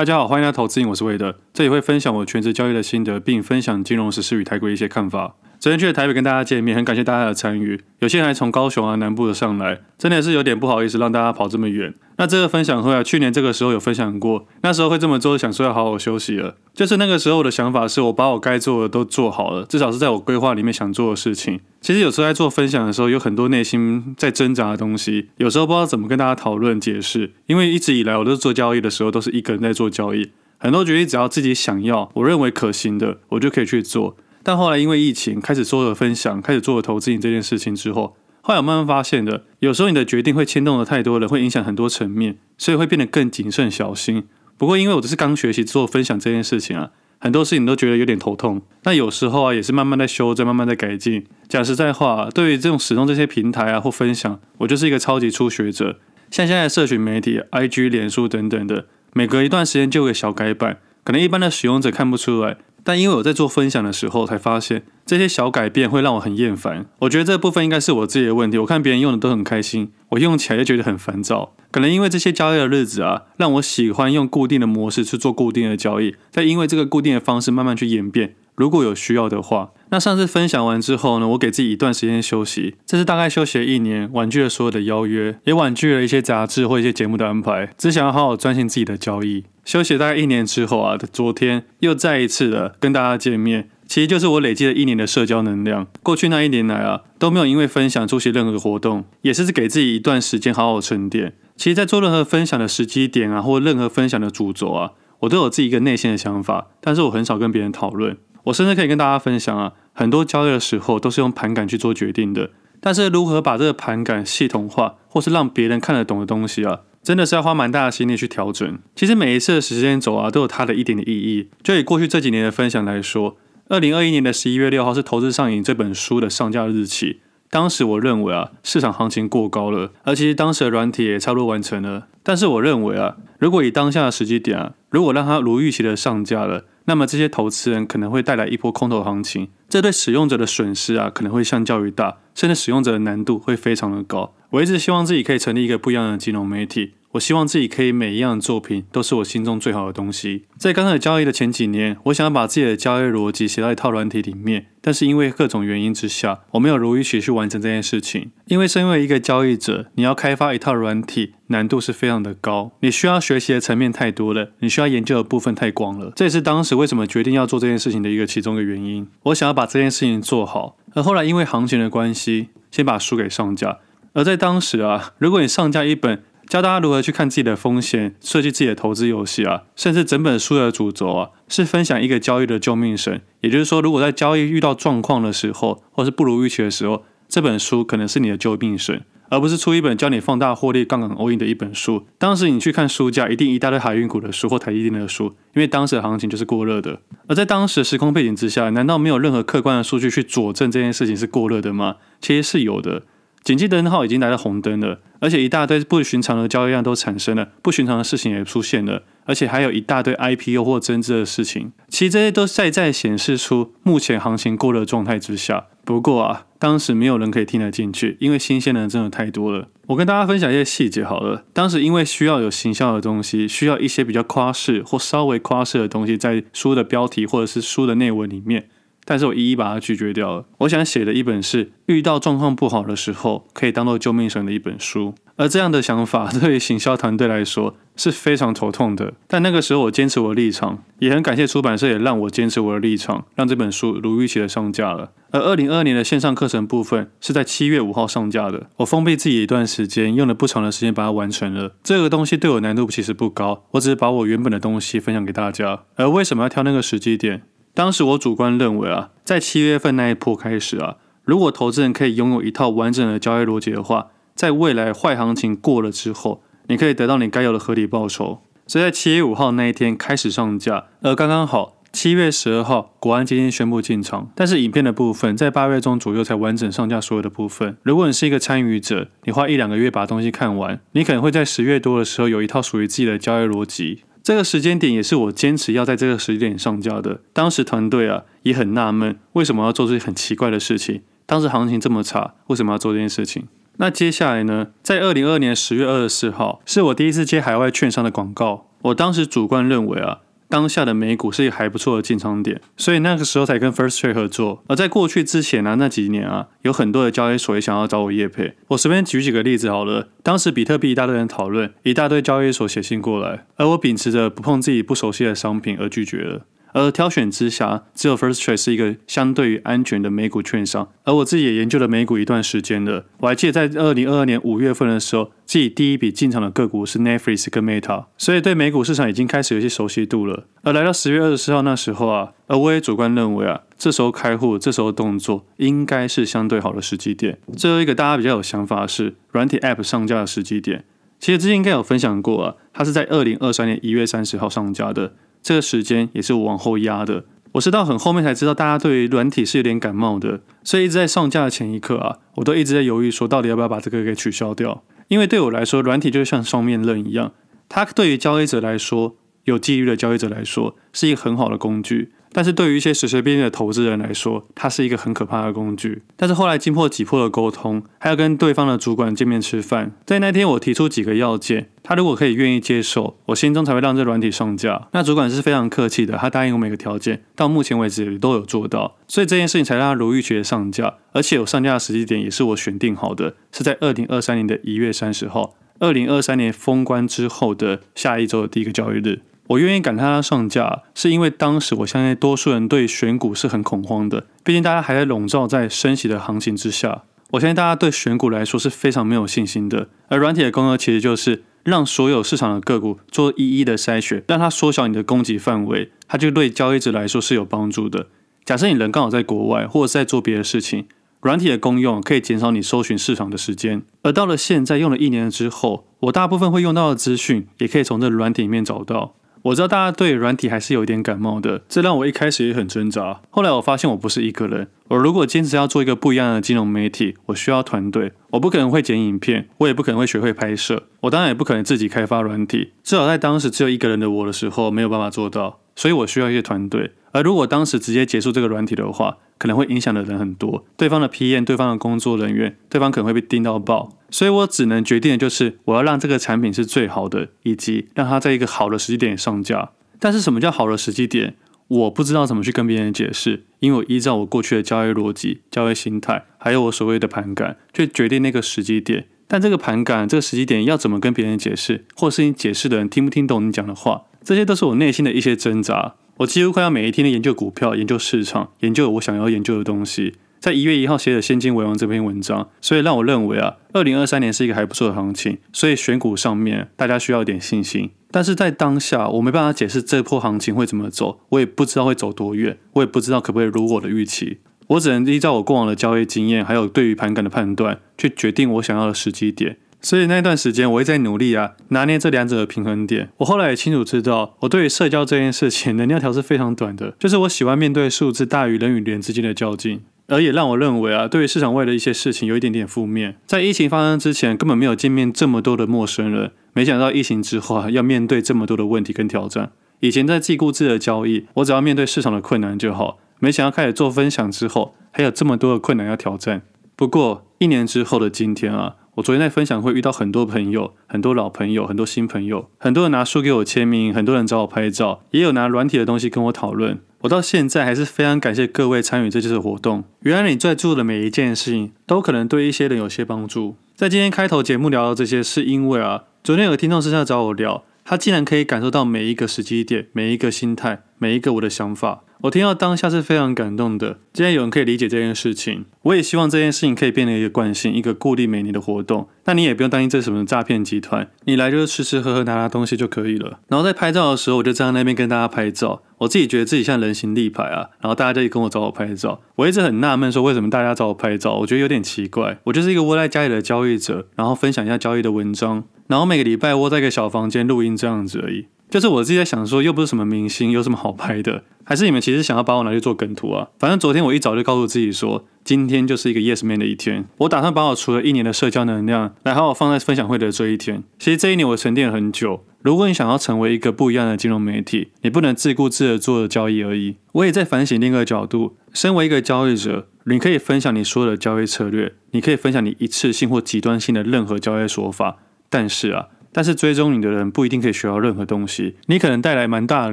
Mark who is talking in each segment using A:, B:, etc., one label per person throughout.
A: 大家好，欢迎来投资，我是魏德，这里会分享我全职交易的心得，并分享金融时事与台股一些看法。昨天去了台北跟大家见面，很感谢大家的参与。有些人还从高雄啊南部的上来，真的是有点不好意思让大家跑这么远。那这个分享会啊，去年这个时候有分享过，那时候会这么做，想说要好好休息了。就是那个时候我的想法是我把我该做的都做好了，至少是在我规划里面想做的事情。其实有时候在做分享的时候，有很多内心在挣扎的东西，有时候不知道怎么跟大家讨论解释。因为一直以来我都是做交易的时候，都是一个人在做交易，很多决定只要自己想要，我认为可行的，我就可以去做。但后来因为疫情开始做了分享，开始做了投资这件事情之后，后来我慢慢发现的，有时候你的决定会牵动的太多了，会影响很多层面，所以会变得更谨慎小心。不过因为我只是刚学习做分享这件事情啊，很多事情都觉得有点头痛。那有时候啊，也是慢慢在修正，慢慢在改进。讲实在话，对于这种使用这些平台啊或分享，我就是一个超级初学者。像现在的社群媒体，IG、脸书等等的，每隔一段时间就有个小改版，可能一般的使用者看不出来。但因为我在做分享的时候，才发现这些小改变会让我很厌烦。我觉得这部分应该是我自己的问题。我看别人用的都很开心，我用起来就觉得很烦躁。可能因为这些交易的日子啊，让我喜欢用固定的模式去做固定的交易，再因为这个固定的方式慢慢去演变。如果有需要的话，那上次分享完之后呢，我给自己一段时间休息。这是大概休息了一年，婉拒了所有的邀约，也婉拒了一些杂志或一些节目的安排，只想要好好专心自己的交易。休息大概一年之后啊，昨天又再一次的跟大家见面，其实就是我累积了一年的社交能量。过去那一年来啊，都没有因为分享出席任何活动，也是给自己一段时间好好沉淀。其实，在做任何分享的时机点啊，或任何分享的主轴啊，我都有自己一个内心的想法，但是我很少跟别人讨论。我甚至可以跟大家分享啊，很多交易的时候都是用盘感去做决定的，但是如何把这个盘感系统化，或是让别人看得懂的东西啊。真的是要花蛮大的心力去调整。其实每一次的时间轴啊，都有它的一点的意义。就以过去这几年的分享来说，二零二一年的十一月六号是《投资上瘾》这本书的上架日期。当时我认为啊，市场行情过高了，而其实当时的软体也差不多完成了。但是我认为啊，如果以当下的时机点啊，如果让它如预期的上架了，那么这些投资人可能会带来一波空头行情，这对使用者的损失啊，可能会相较于大，甚至使用者的难度会非常的高。我一直希望自己可以成立一个不一样的金融媒体。我希望自己可以每一样作品都是我心中最好的东西。在刚开始交易的前几年，我想要把自己的交易逻辑写到一套软体里面，但是因为各种原因之下，我没有如预期去完成这件事情。因为身为一个交易者，你要开发一套软体，难度是非常的高，你需要学习的层面太多了，你需要研究的部分太广了。这也是当时为什么决定要做这件事情的一个其中一个原因。我想要把这件事情做好，而后来因为行情的关系，先把书给上架。而在当时啊，如果你上架一本，教大家如何去看自己的风险，设计自己的投资游戏啊，甚至整本书的主轴啊，是分享一个交易的救命绳。也就是说，如果在交易遇到状况的时候，或是不如预期的时候，这本书可能是你的救命绳，而不是出一本教你放大获利、杠杆 all in 的一本书。当时你去看书架，一定一大堆海运股的书或台积电的书，因为当时的行情就是过热的。而在当时的时空背景之下，难道没有任何客观的数据去佐证这件事情是过热的吗？其实是有的。紧急灯号已经来到红灯了，而且一大堆不寻常的交易量都产生了，不寻常的事情也出现了，而且还有一大堆 IPO 或增资的事情。其实这些都在在显示出目前行情过热状态之下。不过啊，当时没有人可以听得进去，因为新鲜的真的太多了。我跟大家分享一些细节好了。当时因为需要有行销的东西，需要一些比较夸饰或稍微夸饰的东西，在书的标题或者是书的内文里面。但是我一一把它拒绝掉了。我想写的一本是遇到状况不好的时候可以当做救命绳的一本书，而这样的想法对于行销团队来说是非常头痛的。但那个时候我坚持我的立场，也很感谢出版社也让我坚持我的立场，让这本书如预期的上架了。而二零二二年的线上课程部分是在七月五号上架的。我封闭自己一段时间，用了不长的时间把它完成了。这个东西对我难度其实不高，我只是把我原本的东西分享给大家。而为什么要挑那个时机点？当时我主观认为啊，在七月份那一波开始啊，如果投资人可以拥有一套完整的交易逻辑的话，在未来坏行情过了之后，你可以得到你该有的合理报酬。所以在七月五号那一天开始上架，而刚刚好七月十二号国安基金宣布进场，但是影片的部分在八月中左右才完整上架所有的部分。如果你是一个参与者，你花一两个月把东西看完，你可能会在十月多的时候有一套属于自己的交易逻辑。这个时间点也是我坚持要在这个时间点上架的。当时团队啊也很纳闷，为什么要做这些很奇怪的事情？当时行情这么差，为什么要做这件事情？那接下来呢，在二零二二年十月二十四号，是我第一次接海外券商的广告。我当时主观认为啊。当下的美股是一个还不错的进场点，所以那个时候才跟 First Trade 合作。而在过去之前呢、那几年啊，有很多的交易所也想要找我业配。我随便举几个例子好了。当时比特币一大堆人讨论，一大堆交易所写信过来，而我秉持着不碰自己不熟悉的商品而拒绝了。而挑选之下，只有 First Trade 是一个相对于安全的美股券商。而我自己也研究了美股一段时间了。我还记得在二零二二年五月份的时候，自己第一笔进场的个股是 Netflix 跟 Meta，所以对美股市场已经开始有些熟悉度了。而来到十月二十四号那时候啊，而我也主观认为啊，这时候开户，这时候动作应该是相对好的时机点。最后一个大家比较有想法是软体 App 上架的时机点。其实之前应该有分享过啊，它是在二零二三年一月三十号上架的。这个时间也是我往后压的，我是到很后面才知道大家对于软体是有点感冒的，所以一直在上架的前一刻啊，我都一直在犹豫说到底要不要把这个给取消掉，因为对我来说，软体就像双面刃一样，它对于交易者来说，有纪律的交易者来说，是一个很好的工具。但是对于一些随随便便的投资人来说，它是一个很可怕的工具。但是后来经过几波的沟通，还要跟对方的主管见面吃饭，在那天我提出几个要件，他如果可以愿意接受，我心中才会让这软体上架。那主管是非常客气的，他答应我每个条件，到目前为止也都有做到，所以这件事情才让他如预期的上架。而且有上架的时机点也是我选定好的，是在二零二三年的一月三十号，二零二三年封关之后的下一周的第一个交易日。我愿意赶它上架，是因为当时我相信多数人对选股是很恐慌的，毕竟大家还在笼罩在升息的行情之下。我相信大家对选股来说是非常没有信心的，而软体的功能其实就是让所有市场的个股做一一的筛选，让它缩小你的供给范围，它就对交易者来说是有帮助的。假设你人刚好在国外，或者在做别的事情，软体的功用可以减少你搜寻市场的时间。而到了现在用了一年之后，我大部分会用到的资讯，也可以从这软体里面找到。我知道大家对软体还是有一点感冒的，这让我一开始也很挣扎。后来我发现我不是一个人，我如果坚持要做一个不一样的金融媒体，我需要团队。我不可能会剪影片，我也不可能会学会拍摄，我当然也不可能自己开发软体。至少在当时只有一个人的我的时候，没有办法做到，所以我需要一些团队。而如果当时直接结束这个软体的话，可能会影响的人很多，对方的 PM、对方的工作人员，对方可能会被盯到爆。所以我只能决定的就是，我要让这个产品是最好的，以及让它在一个好的时机点上架。但是什么叫好的时机点？我不知道怎么去跟别人解释，因为我依照我过去的交易逻辑、交易心态，还有我所谓的盘感，去决定那个时机点。但这个盘感、这个时机点要怎么跟别人解释，或是你解释的人听不听懂你讲的话，这些都是我内心的一些挣扎。我几乎快要每一天的研究股票、研究市场、研究我想要研究的东西。在一月一号写的《现金为王》这篇文章，所以让我认为啊，二零二三年是一个还不错的行情。所以选股上面大家需要一点信心。但是在当下，我没办法解释这波行情会怎么走，我也不知道会走多远，我也不知道可不可以如我的预期。我只能依照我过往的交易经验，还有对于盘感的判断，去决定我想要的时机点。所以那段时间，我一直在努力啊，拿捏这两者的平衡点。我后来也清楚知道，我对于社交这件事情，能量条是非常短的，就是我喜欢面对数字大于人与人之间的较劲，而也让我认为啊，对于市场外的一些事情有一点点负面。在疫情发生之前，根本没有见面这么多的陌生人，没想到疫情之后啊，要面对这么多的问题跟挑战。以前在自顾自的交易，我只要面对市场的困难就好，没想到开始做分享之后，还有这么多的困难要挑战。不过一年之后的今天啊。我昨天在分享会遇到很多朋友，很多老朋友，很多新朋友，很多人拿书给我签名，很多人找我拍照，也有拿软体的东西跟我讨论。我到现在还是非常感谢各位参与这次的活动。原来你在做的每一件事情，都可能对一些人有些帮助。在今天开头节目聊到这些，是因为啊，昨天有个听众私下找我聊，他竟然可以感受到每一个时机点，每一个心态，每一个我的想法。我听到当下是非常感动的。既然有人可以理解这件事情，我也希望这件事情可以变成一个惯性，一个固定每年的活动。那你也不用担心这是什么诈骗集团，你来就是吃吃喝喝拿拿东西就可以了。然后在拍照的时候，我就站在那边跟大家拍照。我自己觉得自己像人形立牌啊，然后大家就跟我找我拍照。我一直很纳闷说，为什么大家找我拍照？我觉得有点奇怪。我就是一个窝在家里的交易者，然后分享一下交易的文章，然后每个礼拜窝在一个小房间录音这样子而已。就是我自己在想说，又不是什么明星，有什么好拍的？还是你们其实想要把我拿去做梗图啊？反正昨天我一早就告诉自己说，今天就是一个 Yes Man 的一天。我打算把我除了一年的社交能量，来好好放在分享会的这一天。其实这一年我沉淀了很久。如果你想要成为一个不一样的金融媒体，你不能自顾自的做交易而已。我也在反省另一个角度，身为一个交易者，你可以分享你所有的交易策略，你可以分享你一次性或极端性的任何交易手法，但是啊。但是追踪你的人不一定可以学到任何东西。你可能带来蛮大的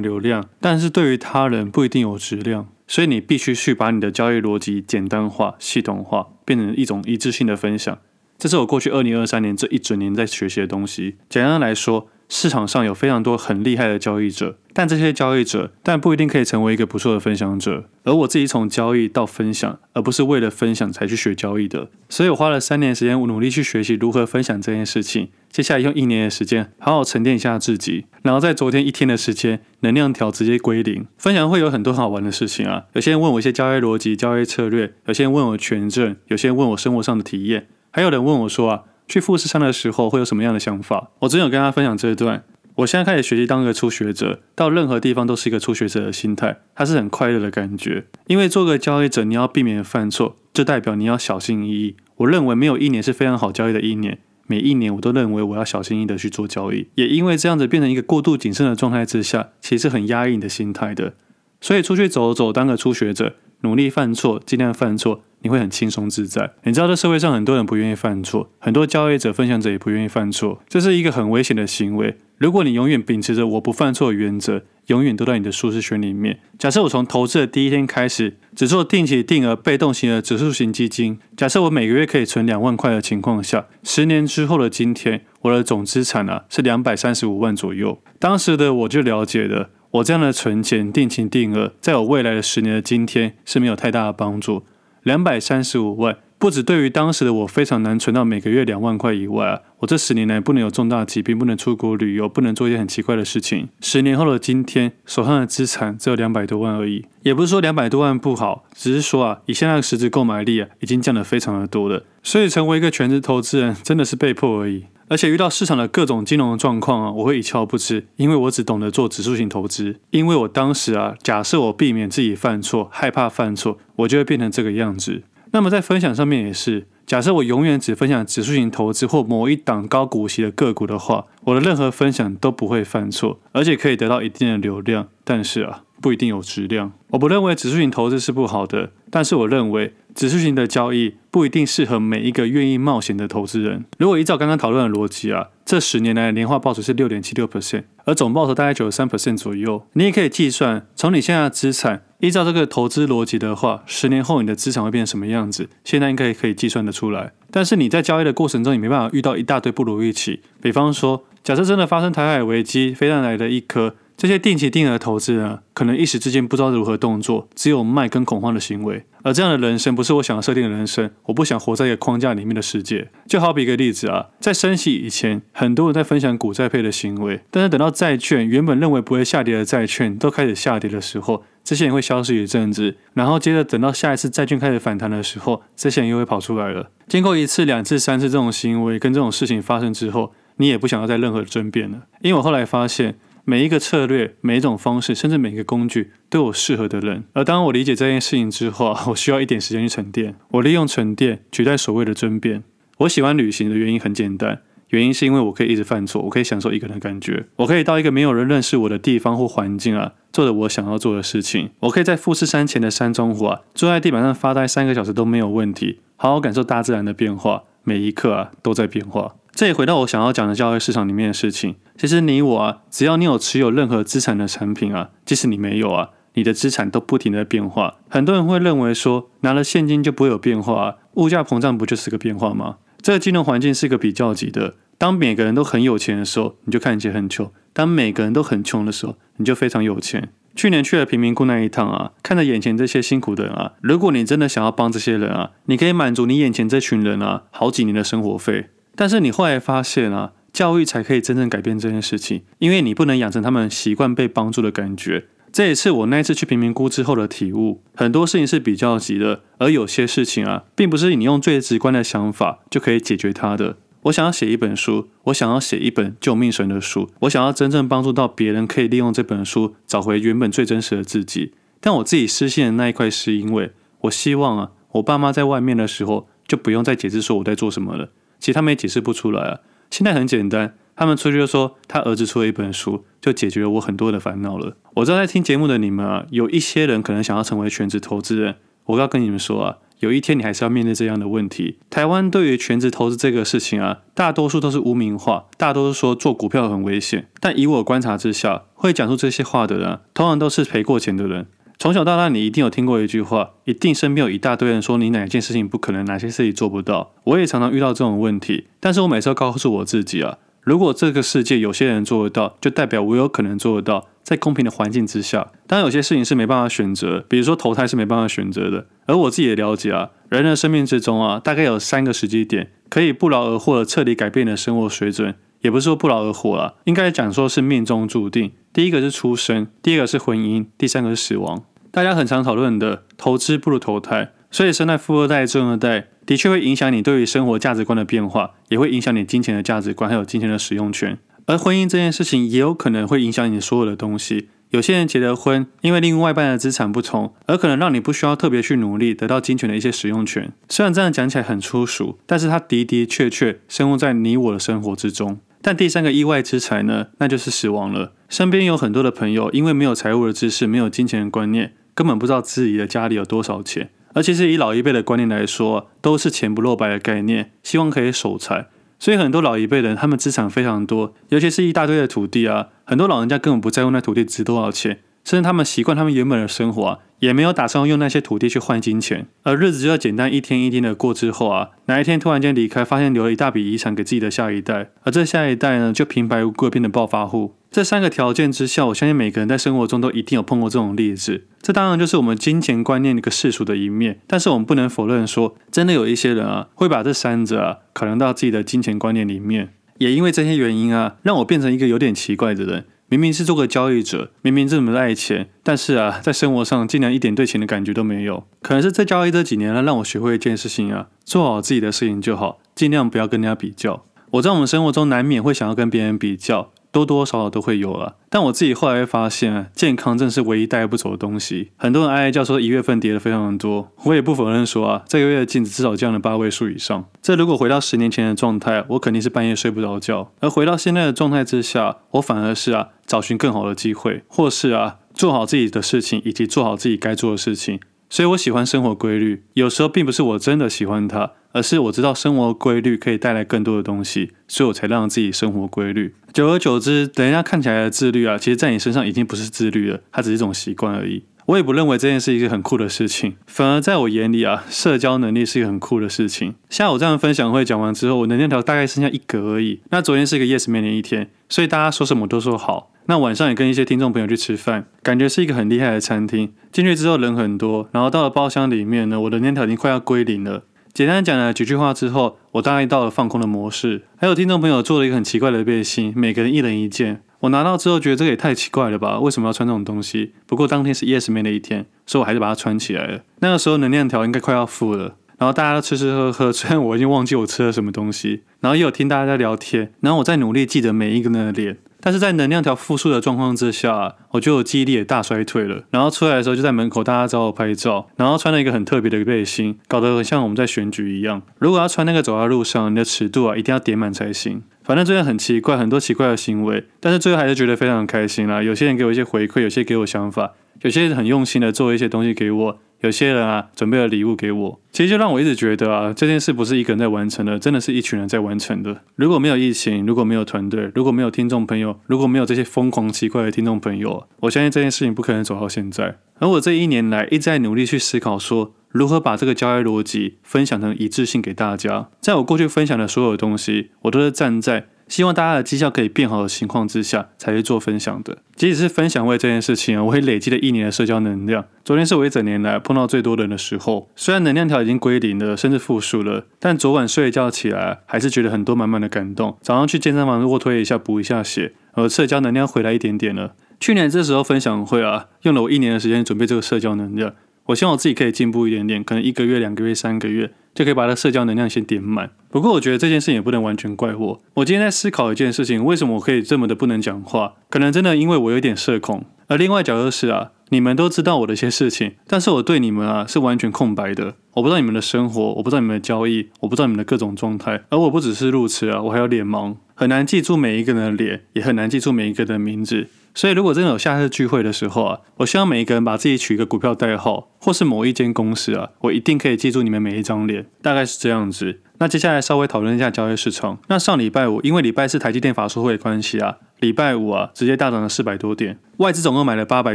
A: 流量，但是对于他人不一定有质量。所以你必须去把你的交易逻辑简单化、系统化，变成一种一致性的分享。这是我过去二零二三年这一整年在学习的东西。简单来说，市场上有非常多很厉害的交易者，但这些交易者但不一定可以成为一个不错的分享者。而我自己从交易到分享，而不是为了分享才去学交易的。所以我花了三年时间，我努力去学习如何分享这件事情。接下来用一年的时间，好好沉淀一下自己。然后在昨天一天的时间，能量条直接归零。分享会有很多好玩的事情啊！有些人问我一些交易逻辑、交易策略，有些人问我权证，有些人问我生活上的体验，还有人问我说啊。去富士山的时候会有什么样的想法？我真有跟他分享这一段。我现在开始学习当一个初学者，到任何地方都是一个初学者的心态，它是很快乐的感觉。因为做个交易者，你要避免犯错，就代表你要小心翼翼。我认为没有一年是非常好交易的一年，每一年我都认为我要小心翼翼的去做交易。也因为这样子变成一个过度谨慎的状态之下，其实很压抑你的心态的。所以出去走走，当个初学者，努力犯错，尽量犯错。你会很轻松自在。你知道，这社会上很多人不愿意犯错，很多交易者、分享者也不愿意犯错，这是一个很危险的行为。如果你永远秉持着我不犯错的原则，永远都在你的舒适圈里面。假设我从投资的第一天开始，只做定期定额、被动型的指数型基金。假设我每个月可以存两万块的情况下，十年之后的今天，我的总资产啊是两百三十五万左右。当时的我就了解了，我这样的存钱、定期定额，在我未来的十年的今天是没有太大的帮助。两百三十五万，不止对于当时的我非常难存到每个月两万块以外啊，我这十年来不能有重大疾病，不能出国旅游，不能做一些很奇怪的事情。十年后的今天，手上的资产只有两百多万而已。也不是说两百多万不好，只是说啊，以现在的实质购买力啊，已经降得非常的多了。所以成为一个全职投资人，真的是被迫而已。而且遇到市场的各种金融的状况啊，我会一窍不知，因为我只懂得做指数型投资。因为我当时啊，假设我避免自己犯错，害怕犯错，我就会变成这个样子。那么在分享上面也是，假设我永远只分享指数型投资或某一档高股息的个股的话，我的任何分享都不会犯错，而且可以得到一定的流量。但是啊，不一定有质量。我不认为指数型投资是不好的，但是我认为指数型的交易不一定适合每一个愿意冒险的投资人。如果依照刚刚讨论的逻辑啊，这十年来年化报酬是六点七六 percent，而总报酬大概九十三 percent 左右。你也可以计算，从你现在的资产，依照这个投资逻辑的话，十年后你的资产会变成什么样子？现在应该可以计算得出来。但是你在交易的过程中，你没办法遇到一大堆不如预期。比方说，假设真的发生台海危机，飞弹来的一颗。这些定期定额投资啊，可能一时之间不知道如何动作，只有卖跟恐慌的行为。而这样的人生不是我想要设定的人生，我不想活在一个框架里面的世界。就好比一个例子啊，在升息以前，很多人在分享股债配的行为，但是等到债券原本认为不会下跌的债券都开始下跌的时候，这些人会消失一阵子，然后接着等到下一次债券开始反弹的时候，这些人又会跑出来了。经过一次、两次、三次这种行为跟这种事情发生之后，你也不想要再任何争辩了，因为我后来发现。每一个策略、每一种方式，甚至每一个工具，都有适合的人。而当我理解这件事情之后，我需要一点时间去沉淀。我利用沉淀取代所谓的争辩。我喜欢旅行的原因很简单，原因是因为我可以一直犯错，我可以享受一个人的感觉，我可以到一个没有人认识我的地方或环境啊，做着我想要做的事情。我可以在富士山前的山中湖啊，坐在地板上发呆三个小时都没有问题，好好感受大自然的变化，每一刻啊都在变化。这也回到我想要讲的交易市场里面的事情。其实你我啊，只要你有持有任何资产的产品啊，即使你没有啊，你的资产都不停的变化。很多人会认为说，拿了现金就不会有变化啊，物价膨胀不就是个变化吗？这个金融环境是一个比较级的。当每个人都很有钱的时候，你就看起来很穷；当每个人都很穷的时候，你就非常有钱。去年去了贫民窟那一趟啊，看着眼前这些辛苦的人啊，如果你真的想要帮这些人啊，你可以满足你眼前这群人啊好几年的生活费。但是你后来发现啊，教育才可以真正改变这件事情，因为你不能养成他们习惯被帮助的感觉。这也是我那一次去贫民窟之后的体悟。很多事情是比较急的，而有些事情啊，并不是你用最直观的想法就可以解决它的。我想要写一本书，我想要写一本救命神的书，我想要真正帮助到别人，可以利用这本书找回原本最真实的自己。但我自己失信的那一块，是因为我希望啊，我爸妈在外面的时候就不用再解释说我在做什么了。其实他们也解释不出来啊。现在很简单，他们出去就说他儿子出了一本书，就解决了我很多的烦恼了。我知道在听节目的你们啊，有一些人可能想要成为全职投资人。我要跟你们说啊，有一天你还是要面对这样的问题。台湾对于全职投资这个事情啊，大多数都是污名化，大多数说做股票很危险。但以我观察之下，会讲出这些话的人，通常都是赔过钱的人。从小到大，你一定有听过一句话，一定身边有一大堆人说你哪件事情不可能，哪些事情做不到。我也常常遇到这种问题，但是我每次都告诉我自己啊。如果这个世界有些人做得到，就代表我有可能做得到。在公平的环境之下，当然有些事情是没办法选择，比如说投胎是没办法选择的。而我自己也了解啊，人的生命之中啊，大概有三个时机点可以不劳而获的彻底改变你的生活水准，也不是说不劳而获啦，应该讲说是命中注定。第一个是出生，第二个是婚姻，第三个是死亡。大家很常讨论的投资不如投胎，所以生在富二代、中二代。的确会影响你对于生活价值观的变化，也会影响你金钱的价值观，还有金钱的使用权。而婚姻这件事情也有可能会影响你所有的东西。有些人结了婚，因为另外一半的资产不同，而可能让你不需要特别去努力得到金钱的一些使用权。虽然这样讲起来很粗俗，但是它的的确确生活在你我的生活之中。但第三个意外之财呢，那就是死亡了。身边有很多的朋友，因为没有财务的知识，没有金钱的观念，根本不知道自己的家里有多少钱。而其实以老一辈的观念来说，都是钱不露白的概念，希望可以守财。所以很多老一辈人，他们资产非常多，尤其是一大堆的土地啊，很多老人家根本不在乎那土地值多少钱，甚至他们习惯他们原本的生活，也没有打算用那些土地去换金钱，而日子就要简单一天一天的过之后啊，哪一天突然间离开，发现留了一大笔遗产给自己的下一代，而这下一代呢，就平白无故变得暴发户。这三个条件之下，我相信每个人在生活中都一定有碰过这种例子。这当然就是我们金钱观念的一个世俗的一面，但是我们不能否认说，真的有一些人啊，会把这三者啊考量到自己的金钱观念里面。也因为这些原因啊，让我变成一个有点奇怪的人。明明是做个交易者，明明这么爱钱，但是啊，在生活上竟然一点对钱的感觉都没有。可能是在交易这几年呢，让我学会一件事情啊，做好自己的事情就好，尽量不要跟人家比较。我在我们生活中难免会想要跟别人比较。多多少少都会有了，但我自己后来会发现，健康正是唯一带不走的东西。很多人哀哀叫说一月份跌的非常多，我也不否认说啊，这个月的净值至少降了八位数以上。这如果回到十年前的状态，我肯定是半夜睡不着觉；而回到现在的状态之下，我反而是啊，找寻更好的机会，或是啊，做好自己的事情，以及做好自己该做的事情。所以我喜欢生活规律，有时候并不是我真的喜欢它，而是我知道生活规律可以带来更多的东西，所以我才让自己生活规律。久而久之，等人家看起来的自律啊，其实在你身上已经不是自律了，它只是一种习惯而已。我也不认为这件事是一个很酷的事情，反而在我眼里啊，社交能力是一个很酷的事情。像我这样分享会讲完之后，我能量条大概剩下一格而已。那昨天是一个 Yes Man 的一天，所以大家说什么都说好。那晚上也跟一些听众朋友去吃饭，感觉是一个很厉害的餐厅。进去之后人很多，然后到了包厢里面呢，我的能量条已经快要归零了。简单讲了几句话之后，我大概到了放空的模式。还有听众朋友做了一个很奇怪的背心，每个人一人一件。我拿到之后觉得这个也太奇怪了吧？为什么要穿这种东西？不过当天是 Yes Man 的一天，所以我还是把它穿起来了。那个时候能量条应该快要负了，然后大家都吃吃喝喝，虽然我已经忘记我吃了什么东西，然后也有听大家在聊天，然后我在努力记得每一个人的脸。但是在能量条复数的状况之下，我觉得我记忆力也大衰退了。然后出来的时候就在门口，大家找我拍照，然后穿了一个很特别的背心，搞得很像我们在选举一样。如果要穿那个走在路上，你的尺度啊一定要点满才行。反正最近很奇怪，很多奇怪的行为，但是最后还是觉得非常开心啦。有些人给我一些回馈，有些给我想法，有些人很用心的做一些东西给我。有些人啊，准备了礼物给我，其实就让我一直觉得啊，这件事不是一个人在完成的，真的是一群人在完成的。如果没有疫情，如果没有团队，如果没有听众朋友，如果没有这些疯狂奇怪的听众朋友，我相信这件事情不可能走到现在。而我这一年来一直在努力去思考说，如何把这个交易逻辑分享成一致性给大家。在我过去分享的所有东西，我都是站在。希望大家的绩效可以变好的情况之下，才去做分享的。即使是分享会这件事情，我也累积了一年的社交能量。昨天是我一整年来碰到最多人的时候，虽然能量条已经归零了，甚至负数了，但昨晚睡一觉起来，还是觉得很多满满的感动。早上去健身房卧推一下，补一下血，而社交能量回来一点点了。去年这时候分享会啊，用了我一年的时间准备这个社交能量。我希望我自己可以进步一点点，可能一个月、两个月、三个月就可以把它社交能量先点满。不过我觉得这件事情也不能完全怪我。我今天在思考一件事情，为什么我可以这么的不能讲话？可能真的因为我有点社恐。而另外一角度是啊，你们都知道我的一些事情，但是我对你们啊是完全空白的。我不知道你们的生活，我不知道你们的交易，我不知道你们的各种状态。而我不只是路痴啊，我还有脸盲，很难记住每一个人的脸，也很难记住每一个人的名字。所以如果真的有下次聚会的时候啊，我希望每一个人把自己取一个股票代号，或是某一间公司啊，我一定可以记住你们每一张脸，大概是这样子。那接下来稍微讨论一下交易市场。那上礼拜五，因为礼拜四台积电法说会的关系啊，礼拜五啊直接大涨了四百多点，外资总共买了八百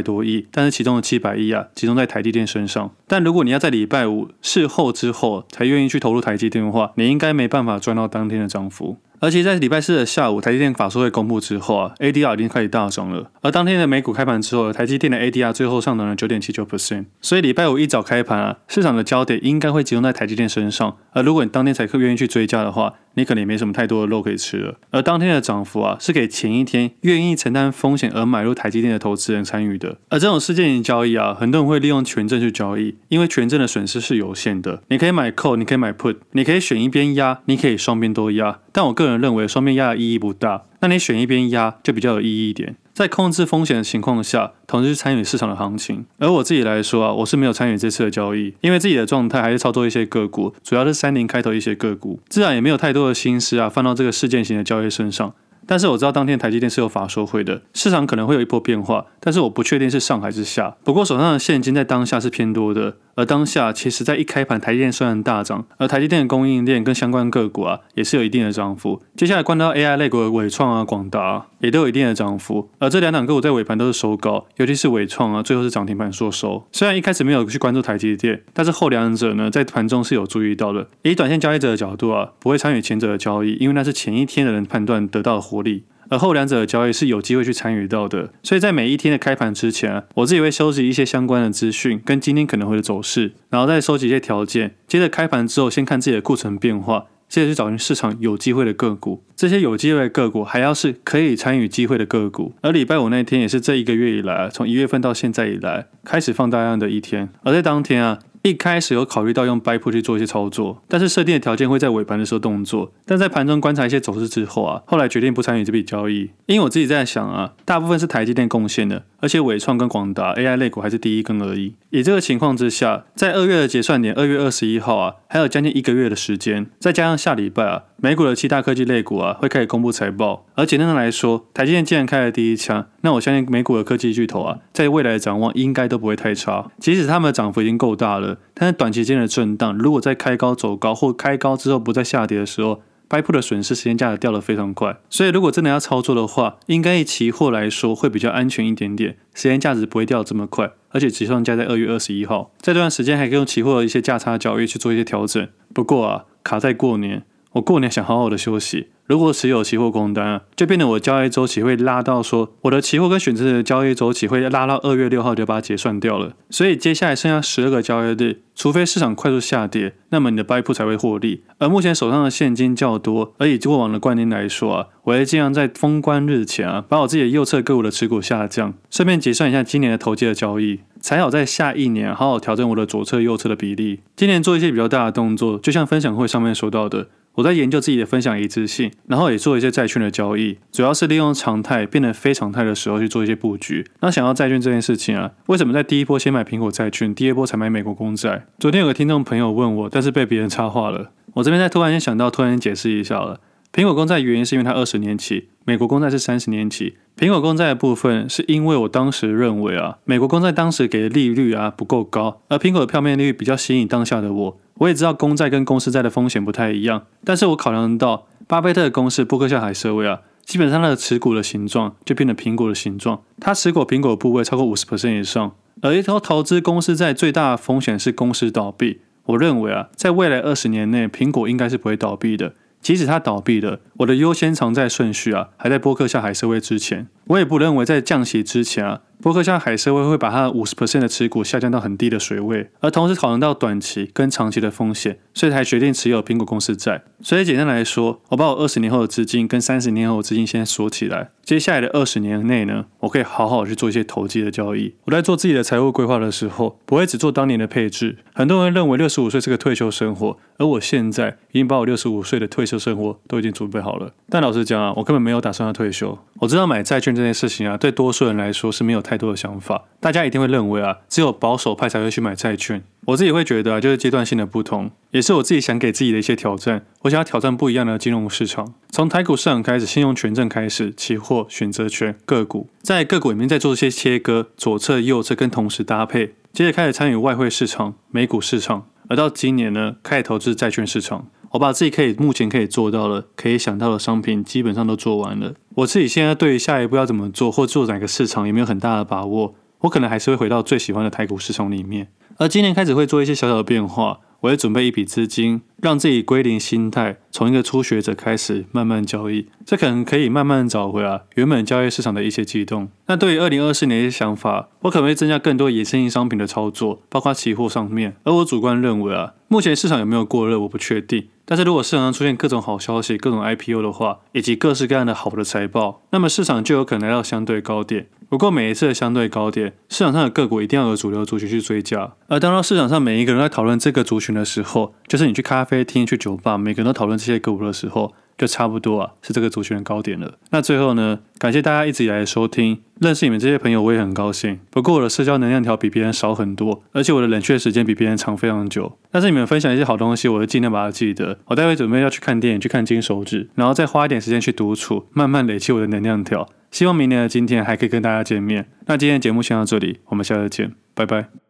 A: 多亿，但是其中的七百亿啊集中在台积电身上。但如果你要在礼拜五事后之后才愿意去投入台积电的话，你应该没办法赚到当天的涨幅。而且在礼拜四的下午，台积电法说会公布之后啊，ADR 已经开始大涨了。而当天的美股开盘之后，台积电的 ADR 最后上涨了九点七九 percent。所以礼拜五一早开盘啊，市场的焦点应该会集中在台积电身上。而如果你当天才愿意去追加的话，你可能也没什么太多的肉可以吃了。而当天的涨幅啊，是给前一天愿意承担风险而买入台积电的投资人参与的。而这种事件型交易啊，很多人会利用权证去交易，因为权证的损失是有限的。你可以买 call，你可以买 put，你可以选一边压，你可以双边都压。但我个人认为双边压的意义不大，那你选一边压就比较有意义一点。在控制风险的情况下，同时去参与市场的行情。而我自己来说啊，我是没有参与这次的交易，因为自己的状态还是操作一些个股，主要是三零开头一些个股，自然也没有太多的心思啊放到这个事件型的交易身上。但是我知道当天台积电是有法说会的，市场可能会有一波变化，但是我不确定是上还是下。不过手上的现金在当下是偏多的。而当下，其实在一开盘，台积电虽然大涨，而台积电的供应链跟相关个股啊，也是有一定的涨幅。接下来关到 AI 类股的纬创啊、广达，也都有一定的涨幅。而这两档个股在尾盘都是收高，尤其是伟创啊，最后是涨停板收收。虽然一开始没有去关注台积电，但是后两者呢，在盘中是有注意到的。以短线交易者的角度啊，不会参与前者的交易，因为那是前一天的人判断得到的获利。而后两者的交易是有机会去参与到的，所以在每一天的开盘之前啊，我自己会收集一些相关的资讯，跟今天可能会的走势，然后再收集一些条件，接着开盘之后先看自己的库存变化，接着去找寻市场有机会的个股，这些有机会的个股还要是可以参与机会的个股。而礼拜五那天也是这一个月以来，从一月份到现在以来开始放大量的一天，而在当天啊。一开始有考虑到用 Byput 去做一些操作，但是设定的条件会在尾盘的时候动作。但在盘中观察一些走势之后啊，后来决定不参与这笔交易，因为我自己在想啊，大部分是台积电贡献的，而且伟创跟广达 AI 类股还是第一根而已。以这个情况之下，在二月的结算点二月二十一号啊，还有将近一个月的时间，再加上下礼拜啊，美股的七大科技类股啊会开始公布财报。而简单的来说，台积电既然开了第一枪，那我相信美股的科技巨头啊，在未来的展望应该都不会太差。即使他们的涨幅已经够大了。但是短期间的震荡，如果在开高走高或开高之后不再下跌的时候，buy put 的损失时间价值掉得非常快。所以如果真的要操作的话，应该以期货来说会比较安全一点点，时间价值不会掉这么快，而且结算价在二月二十一号，这段时间还可以用期货的一些价差交易去做一些调整。不过啊，卡在过年，我过年想好好的休息。如果持有期货空单啊，就变得我交易周期会拉到说，我的期货跟选择的交易周期会拉到二月六号就把它结算掉了。所以接下来剩下十二个交易日，除非市场快速下跌，那么你的 buy put 才会获利。而目前手上的现金较多，而以过往的惯例来说啊，我会尽量在封关日前啊，把我自己的右侧个股的持股下降，顺便结算一下今年的投机的交易，才好在下一年好好调整我的左侧右侧的比例。今年做一些比较大的动作，就像分享会上面说到的。我在研究自己的分享一致性，然后也做一些债券的交易，主要是利用常态变得非常态的时候去做一些布局。那想要债券这件事情啊，为什么在第一波先买苹果债券，第二波才买美国公债？昨天有个听众朋友问我，但是被别人插话了。我这边再突然间想到，突然间解释一下了。苹果公债原因是因为它二十年期，美国公债是三十年期。苹果公债的部分是因为我当时认为啊，美国公债当时给的利率啊不够高，而苹果的票面利率比较吸引当下的我。我也知道公债跟公司债的风险不太一样，但是我考量到巴菲特的公司波克夏海瑟威啊，基本上它的持股的形状就变成苹果的形状，它持股苹果的部位超过五十 percent 以上，而一头投资公司债最大的风险是公司倒闭。我认为啊，在未来二十年内，苹果应该是不会倒闭的。即使它倒闭了，我的优先偿债顺序啊，还在波克夏海瑟威之前。我也不认为在降息之前啊，波克夏海瑟威会把它五十 percent 的持股下降到很低的水位。而同时考量到短期跟长期的风险，所以才决定持有苹果公司债。所以简单来说，我把我二十年后的资金跟三十年后的资金先锁起来。接下来的二十年内呢，我可以好好去做一些投机的交易。我在做自己的财务规划的时候，不会只做当年的配置。很多人认为六十五岁是个退休生活，而我现在已经把我六十五岁的退休生活都已经准备好了。但老实讲啊，我根本没有打算要退休。我知道买债券这件事情啊，对多数人来说是没有太多的想法。大家一定会认为啊，只有保守派才会去买债券。我自己会觉得啊，就是阶段性的不同，也是我自己想给自己的一些挑战。我想要挑战不一样的金融市场，从台股市场开始，信用权证开始，期货、选择权、个股，在个股里面再做一些切割，左侧、右侧跟同时搭配，接着开始参与外汇市场、美股市场，而到今年呢，开始投资债券市场。我把自己可以目前可以做到的、可以想到的商品基本上都做完了。我自己现在对于下一步要怎么做，或做哪个市场，也没有很大的把握。我可能还是会回到最喜欢的台股市场里面。而今年开始会做一些小小的变化，我会准备一笔资金，让自己归零心态，从一个初学者开始慢慢交易。这可能可以慢慢找回啊原本交易市场的一些激动。那对于二零二四年一些想法，我可能会增加更多衍生性商品的操作，包括期货上面。而我主观认为啊，目前市场有没有过热，我不确定。但是如果市场上出现各种好消息、各种 IPO 的话，以及各式各样的好的财报，那么市场就有可能来到相对高点。不过每一次的相对高点，市场上的个股一定要有主流族群去追加。而当到市场上每一个人在讨论这个族群的时候，就是你去咖啡厅、去酒吧，每个人都讨论这些歌舞的时候。就差不多啊，是这个族群的高点了。那最后呢，感谢大家一直以来的收听，认识你们这些朋友我也很高兴。不过我的社交能量条比别人少很多，而且我的冷却时间比别人长非常久。但是你们分享一些好东西，我会尽量把它记得。我待会准备要去看电影，去看金手指，然后再花一点时间去独处，慢慢累积我的能量条。希望明年的今天还可以跟大家见面。那今天的节目先到这里，我们下次见，拜拜。